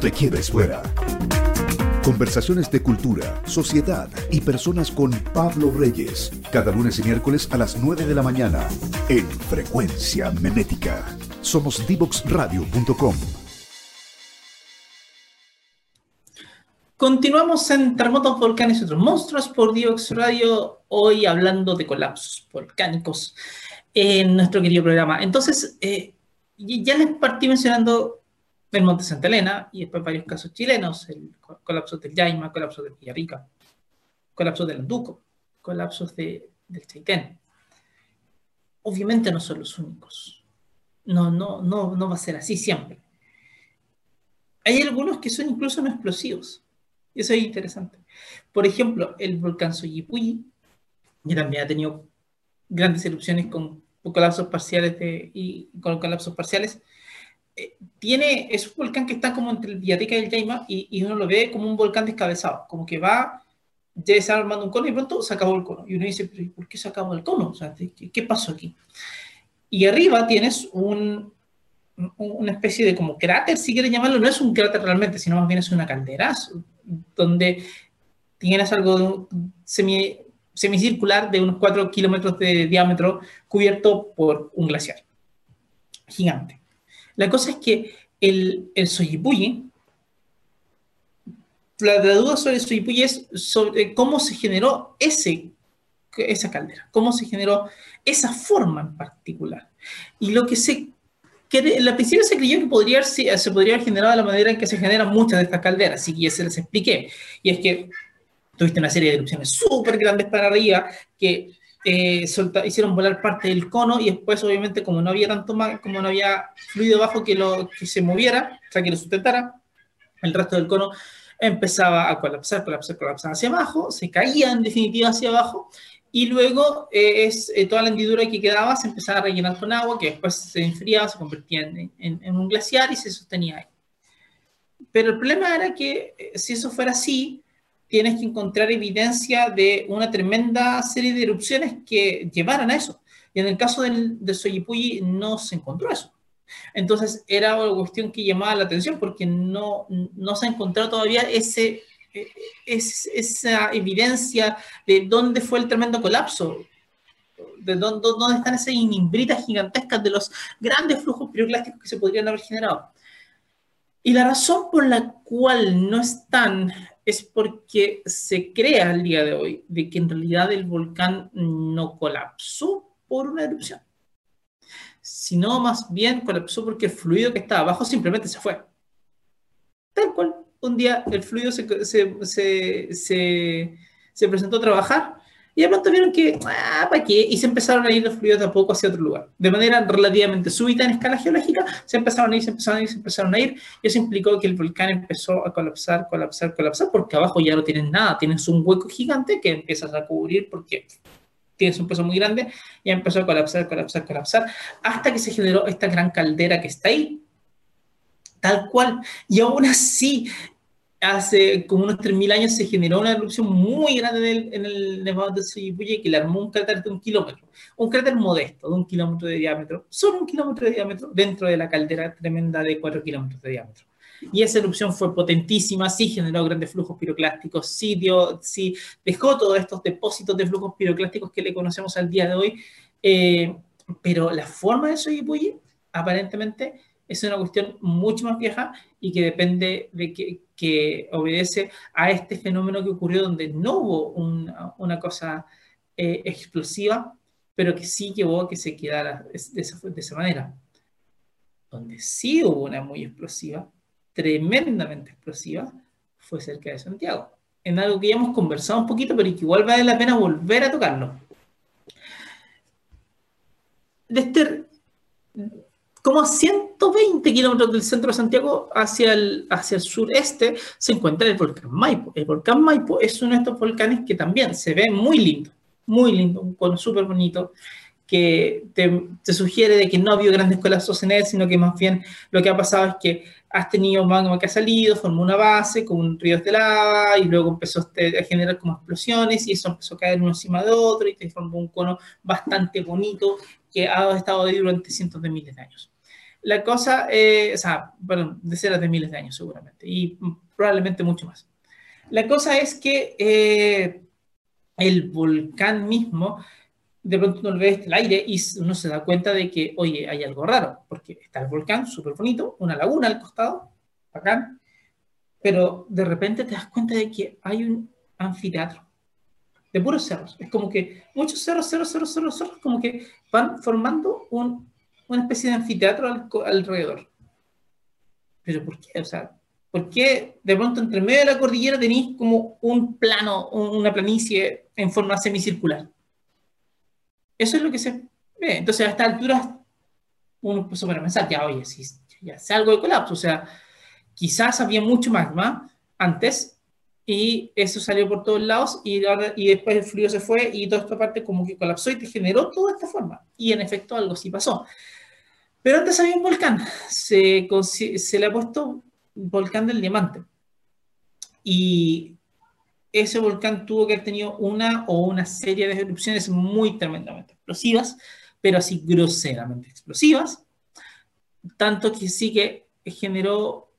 Te quedes fuera. Conversaciones de cultura, sociedad y personas con Pablo Reyes. Cada lunes y miércoles a las 9 de la mañana en Frecuencia Menética. Somos divoxradio.com.
Continuamos en terremotos, volcanes y otros monstruos por Divox Radio, hoy hablando de colapsos volcánicos en nuestro querido programa. Entonces, eh, ya les partí mencionando el Monte Santa Elena y después varios casos chilenos, el colapso del Yaima, colapso de Villarrica, colapso del Anduco, colapsos de, del Chaitén. Obviamente no son los únicos. No, no, no, no va a ser así siempre. Hay algunos que son incluso no explosivos. Eso es interesante. Por ejemplo, el volcán Soyipuyi, que también ha tenido grandes erupciones con colapsos parciales de, y con colapsos parciales, tiene, es un volcán que está como entre el Villarrica y el Yaima y, uno lo ve como un volcán descabezado, como que va, ya un cono y pronto se el cono. Y uno dice, ¿por qué se acabó el cono? ¿qué, ¿qué, pasó aquí? Y arriba tienes un, una especie de como cráter, si quieres llamarlo, no es un cráter realmente, sino más bien es una caldera, donde tienes algo semi, semicircular de unos 4 kilómetros de diámetro cubierto por un glaciar gigante. La cosa es que el, el Soyipuyi, la, duda sobre el Soyipuyi es sobre cómo se generó ese, esa caldera, cómo se generó esa forma en particular. Y lo que se que la principio se creyó que podría, se podría haber generado de la manera en que se generan muchas de estas calderas, así que ya se les expliqué. Y es que tuviste una serie de erupciones súper grandes para arriba que eh, hicieron volar parte del cono y después obviamente como no había tanto más, como no había fluido bajo que, lo, que se moviera, o sea, que lo sustentara, el resto del cono empezaba a colapsar, colapsar, colapsar hacia abajo, se caía en definitiva hacia abajo y luego eh, es, eh, toda la hendidura que quedaba se empezaba a rellenar con agua que después se enfriaba, se convertía en, en un glaciar y se sostenía ahí. Pero el problema era que si eso fuera así, tienes que encontrar evidencia de una tremenda serie de erupciones que llevaran a eso. Y en el caso del, del no se encontró eso. Entonces era una cuestión que llamaba la atención porque no, no se ha encontrado todavía ese, esa evidencia de dónde fue el tremendo colapso, de dónde, dónde están esas inimbritas gigantescas de los grandes flujos piroclásticos que se podrían haber generado. Y la razón por la cual no están es porque se crea al día de hoy de que en realidad el volcán no colapsó por una erupción, sino más bien colapsó porque el fluido que estaba abajo simplemente se fue. Tal cual, un día el fluido se, se, se, se presentó a trabajar y de pronto vieron que, ah, ¿para qué? Y se empezaron a ir los fluidos de a poco hacia otro lugar. De manera relativamente súbita en escala geológica, se empezaron a ir, se empezaron a ir, se empezaron a ir. Y eso implicó que el volcán empezó a colapsar, colapsar, colapsar, porque abajo ya no tienes nada. Tienes un hueco gigante que empiezas a cubrir porque tienes un peso muy grande. Y empezó a colapsar, colapsar, colapsar, hasta que se generó esta gran caldera que está ahí. Tal cual. Y aún así, hace como unos 3.000 años se generó una erupción muy grande en el, en el Nevado de Soyipuye que le armó un cráter de un kilómetro, un cráter modesto de un kilómetro de diámetro, solo un kilómetro de diámetro dentro de la caldera tremenda de 4 kilómetros de diámetro. Y esa erupción fue potentísima, sí generó grandes flujos piroclásticos, sí, dio, sí dejó todos estos depósitos de flujos piroclásticos que le conocemos al día de hoy, eh, pero la forma de Soyipuye aparentemente es una cuestión mucho más vieja y que depende de que, obedece a este fenómeno que ocurrió donde no hubo una, cosa eh, explosiva, pero que sí llevó a que se quedara de esa, de manera. Donde sí hubo una muy explosiva, tremendamente explosiva, fue cerca de Santiago. En algo que ya hemos conversado un poquito, pero que igual vale la pena volver a tocarlo. Desde como a 120 kilómetros del centro de Santiago hacia el, hacia el sureste se encuentra el volcán Maipo. El volcán Maipo es uno de estos volcanes que también se ve muy lindo, muy lindo, un cono súper bonito, que te, te, sugiere de que no ha habido grandes colapsos en él, sino que más bien lo que ha pasado es que has tenido magma que ha salido, formó una base con un río de lava y luego empezó a generar como explosiones y eso empezó a caer uno encima de otro y te formó un cono bastante bonito que ha estado ahí durante cientos de miles de años. La cosa, eh, o sea, bueno, decenas de miles de años seguramente y probablemente mucho más. La cosa es que eh, el volcán mismo de pronto uno ve el aire y uno se da cuenta de que, oye, hay algo raro, porque está el volcán, súper bonito, una laguna al costado, bacán, pero de repente te das cuenta de que hay un anfiteatro de puros cerros. Es como que muchos cerros, cerros, cerros, cerros, cerros, como que van formando un, una especie de anfiteatro alrededor. Pero ¿por qué? O sea, ¿por qué de pronto entre medio de la cordillera tenéis como un plano, una planicie en forma semicircular? Eso es lo que se ve. Entonces, a esta altura, uno empezó a pensar, ya, oye, si ya hace algo de colapso, o sea, quizás había mucho magma antes y eso salió por todos lados y, ahora, y después el frío se fue y toda esta parte como que colapsó y te generó toda esta forma. Y en efecto algo sí pasó. Pero antes había un volcán, se, se le ha puesto volcán del diamante. Y ese volcán tuvo que haber tenido una o una serie de erupciones muy tremendamente explosivas, pero así groseramente explosivas, tanto que sí que generó,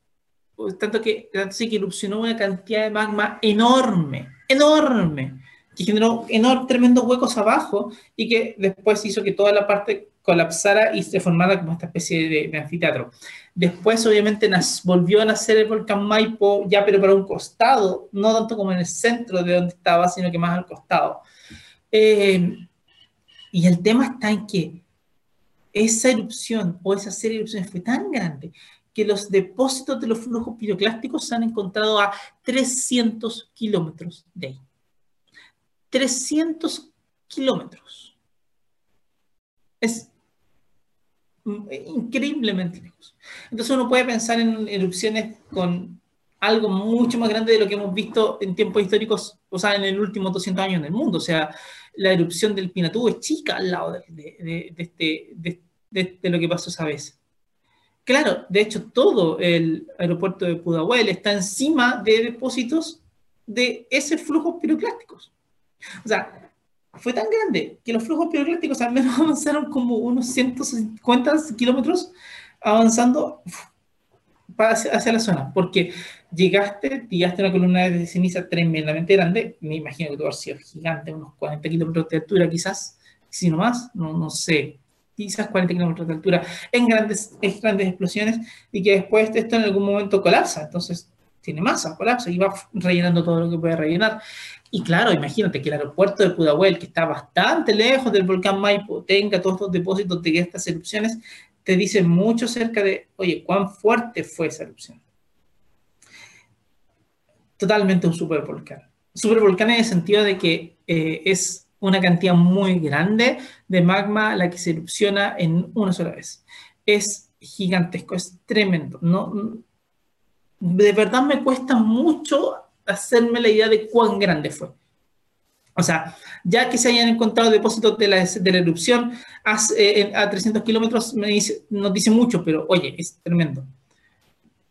tanto que, tanto sí que erupcionó una cantidad de magma enorme, enorme, que generó enormes, tremendos huecos abajo y que después hizo que toda la parte colapsara y se formara como esta especie de, anfiteatro. Después, obviamente, volvió a nacer el volcán Maipo, ya pero para un costado, no tanto como en el centro de donde estaba, sino que más al costado. Eh, y el tema está en que esa erupción o esa serie de erupciones fue tan grande que los depósitos de los flujos piroclásticos se han encontrado a 300 kilómetros de ahí. 300 kilómetros. Es increíblemente lejos. Entonces uno puede pensar en erupciones con algo mucho más grande de lo que hemos visto en tiempos históricos, o sea, en el último 200 años en el mundo. O sea, la erupción del Pinatubo es chica al lado de, de, este, de, lo que pasó esa vez. Claro, de hecho, todo el aeropuerto de Pudahuel está encima de depósitos de ese flujo piroclásticos. O sea, fue tan grande que los flujos piroclásticos al menos avanzaron como unos 150 kilómetros avanzando hacia, hacia, la zona, porque llegaste, a una columna de ceniza tremendamente grande, me imagino que tu haber sido gigante, unos 40 kilómetros de altura quizás, si no más, no, no sé, quizás 40 kilómetros de altura, en grandes, en grandes explosiones, y que después esto en algún momento colapsa, entonces tiene masa, colapsa y va rellenando todo lo que puede rellenar. Y claro, imagínate que el aeropuerto de Pudahuel, que está bastante lejos del volcán Maipo, tenga todos estos depósitos de estas erupciones, te dice mucho acerca de, oye, cuán fuerte fue esa erupción. Totalmente un supervolcán. Supervolcán en el sentido de que eh, es una cantidad muy grande de magma la que se erupciona en una sola vez. Es gigantesco, es tremendo. No, de verdad me cuesta mucho hacerme la idea de cuán grande fue. O sea, ya que se hayan encontrado depósitos de la, de la erupción a, eh, a 300 kilómetros, me dice, nos dice mucho, pero oye, es tremendo.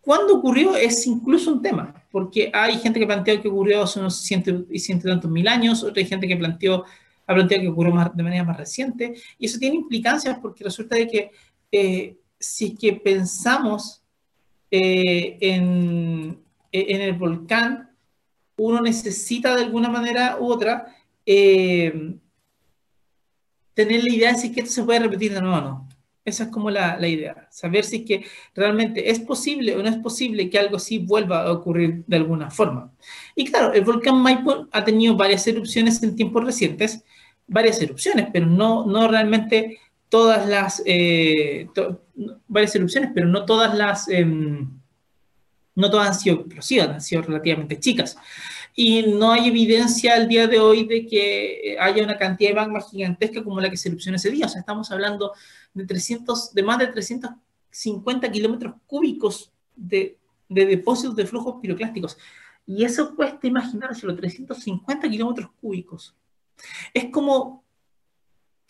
¿Cuándo ocurrió? Es incluso un tema, porque hay gente que planteó que ocurrió hace unos ciento y ciento tantos mil años, otra gente que planteó, ha planteado que ocurrió más, de manera más reciente, y eso tiene implicancias porque resulta de que eh, si que pensamos eh, en, en el volcán uno necesita de alguna manera u otra eh, tener la idea de si que esto se puede repetir de nuevo o no. Esa es como la, la, idea, saber si es que realmente es posible o no es posible que algo así vuelva a ocurrir de alguna forma. Y claro, el volcán Maipo ha tenido varias erupciones en tiempos recientes, varias erupciones, pero no, no realmente todas las, eh, varias erupciones, pero no todas las, eh, no todas han sido explosivas, han sido relativamente chicas y no hay evidencia al día de hoy de que eh, haya una cantidad de magma gigantesca como la que se erupcionó ese día. O sea, estamos hablando de, 300, de más de 350 kilómetros cúbicos de, de, depósitos de flujos piroclásticos. Y eso cuesta los 350 kilómetros cúbicos. Es como,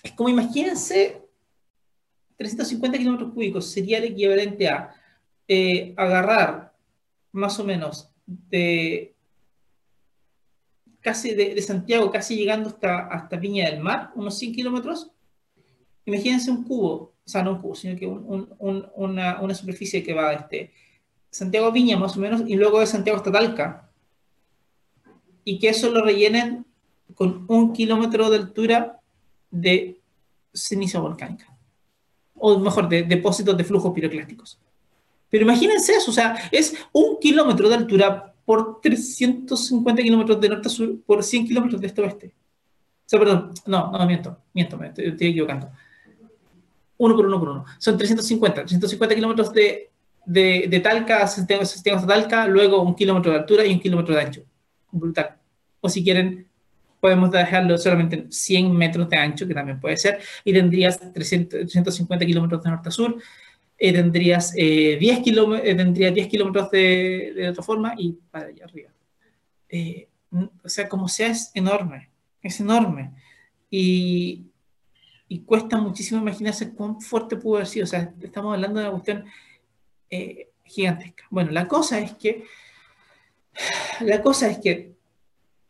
es como imagínense, 350 kilómetros cúbicos sería el equivalente a eh, agarrar más o menos de casi de, Santiago, casi llegando hasta, hasta Viña del Mar, unos 100 kilómetros, imagínense un cubo, o sea, no un cubo, sino que una, una, superficie que va este Santiago Viña más o menos, y luego de Santiago hasta Talca, y que eso lo rellenen con un kilómetro de altura de ceniza volcánica, o mejor, de depósitos de flujos piroclásticos. Pero imagínense eso, o sea, es un kilómetro de altura por 350 kilómetros de norte a sur por 100 kilómetros de este a oeste. O sea, perdón, no, no, miento, miento, me estoy, equivocando. Uno por uno por uno. Son 350, 350 kilómetros de, de, de Talca a Santiago, Santiago Talca, luego un kilómetro de altura y un kilómetro de ancho. Brutal. O si quieren, podemos dejarlo solamente en 100 metros de ancho, que también puede ser, y tendrías 300, 350 kilómetros de norte a sur, eh, tendrías, 10 eh, eh, tendría 10 kilómetros de, de, otra forma y para allá arriba. o sea, como sea, es enorme, es enorme. Y, y, cuesta muchísimo imaginarse cuán fuerte pudo haber sido. O sea, estamos hablando de una cuestión gigantesca. Bueno, la cosa es que, la cosa es que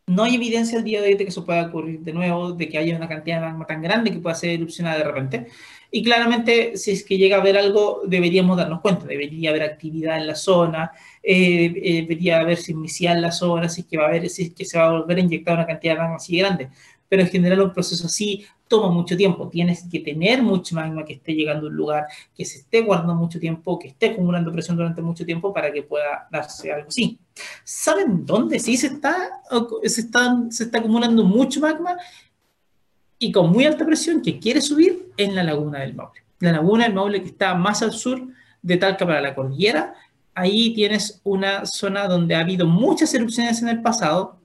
no hay evidencia al día de hoy de que eso pueda ocurrir de nuevo, de que haya una cantidad de magma tan grande que pueda ser erupcionada de repente. Y claramente, si es que llega a haber algo, deberíamos darnos cuenta. Debería haber actividad en la zona, eh, eh, debería haber sismicidad en la zona, si es que va a haber, si es que se va a volver a inyectar una cantidad de magma así grande. Pero en general un proceso así toma mucho tiempo. Tienes que tener mucho magma que esté llegando a un lugar, que se esté guardando mucho tiempo, que esté acumulando presión durante mucho tiempo para que pueda darse algo así. ¿Saben dónde sí se está, se está, se está acumulando mucho magma? Y con muy alta presión que quiere subir en la laguna del Maule. La laguna del Maule que está más al sur de Talca para la cordillera, ahí tienes una zona donde ha habido muchas erupciones en el pasado,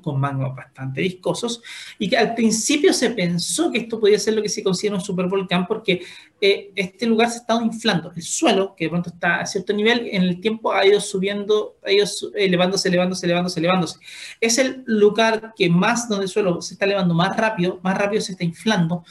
con magma bastante viscosos, y que al principio se pensó que esto podía ser lo que se considera un supervolcán porque eh, este lugar se ha estado inflando. El suelo, que de pronto está a cierto nivel, en el tiempo ha ido subiendo, ha ido elevándose, elevándose, elevándose, elevándose. Es el lugar que más, donde el suelo se está elevando más rápido, más rápido se está inflando,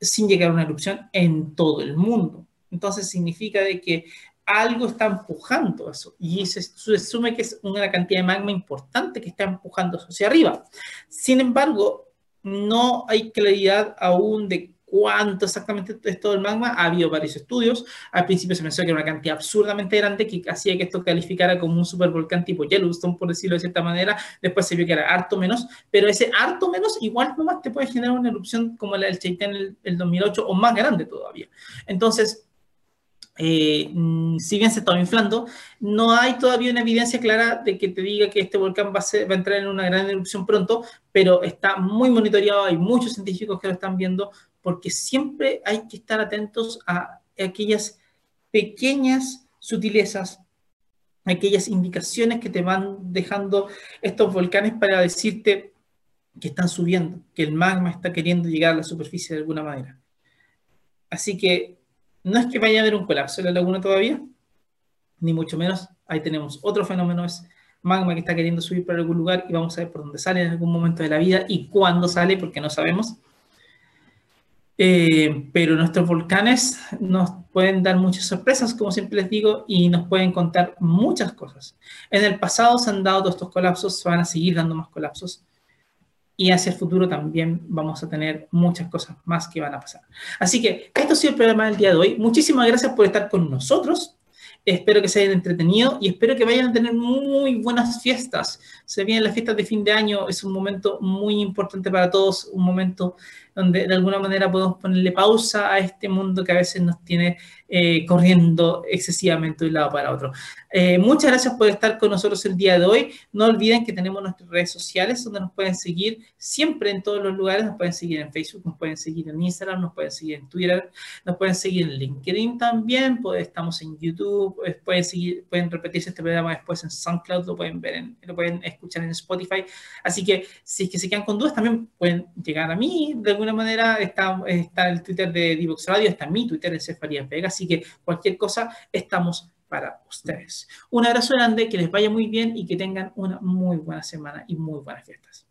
sin llegar a una erupción en todo el mundo. Entonces significa de que algo está empujando eso y se, asume que es una cantidad de magma importante que está empujando eso hacia arriba. Sin embargo, no hay claridad aún de cuánto exactamente es todo el magma. Ha habido varios estudios. Al principio se pensó que era una cantidad absurdamente grande que hacía que esto calificara como un supervolcán tipo Yellowstone, por decirlo de cierta manera. Después se vio que era harto menos, pero ese harto menos igual nomás te puede generar una erupción como la del Chaitén el, el 2008 o más grande todavía. Entonces, eh, mm, si bien se está inflando, no hay todavía una evidencia clara de que te diga que este volcán va a, va a, entrar en una gran erupción pronto, pero está muy monitoreado, hay muchos científicos que lo están viendo, porque siempre hay que estar atentos a aquellas pequeñas sutilezas, aquellas indicaciones que te van dejando estos volcanes para decirte que están subiendo, que el magma está queriendo llegar a la superficie de alguna manera. Así que no es que vaya a haber un colapso en la laguna todavía, ni mucho menos. Ahí tenemos otro fenómeno, es magma que está queriendo subir por algún lugar y vamos a ver por dónde sale en algún momento de la vida y cuándo sale, porque no sabemos. Eh, pero nuestros volcanes nos pueden dar muchas sorpresas, como siempre les digo, y nos pueden contar muchas cosas. En el pasado se han dado todos estos colapsos, se van a seguir dando más colapsos y hacia el futuro también vamos a tener muchas cosas más que van a pasar. Así que esto ha sido el programa del día de hoy. Muchísimas gracias por estar con nosotros. Espero que se hayan entretenido y espero que vayan a tener muy buenas fiestas. Se vienen las fiestas de fin de año, es un momento muy importante para todos, un momento donde de alguna manera podemos ponerle pausa a este mundo que a veces nos tiene eh, corriendo excesivamente de un lado para otro. Eh, muchas gracias por estar con nosotros el día de hoy. No olviden que tenemos nuestras redes sociales donde nos pueden seguir siempre en todos los lugares. Nos pueden seguir en Facebook, nos pueden seguir en Instagram, nos pueden seguir en Twitter, nos pueden seguir en LinkedIn también. Pues, estamos en YouTube, eh, pueden seguir, pueden repetirse este programa después en SoundCloud, lo pueden ver, en, lo pueden escuchar en Spotify. Así que si es que se quedan con dudas, también pueden llegar a mí de alguna manera. Está, está el Twitter de Divox Radio, está mi Twitter de Cefarías Vegas Así que cualquier cosa, estamos para ustedes. Un abrazo grande, que les vaya muy bien y que tengan una muy buena semana y muy buenas fiestas.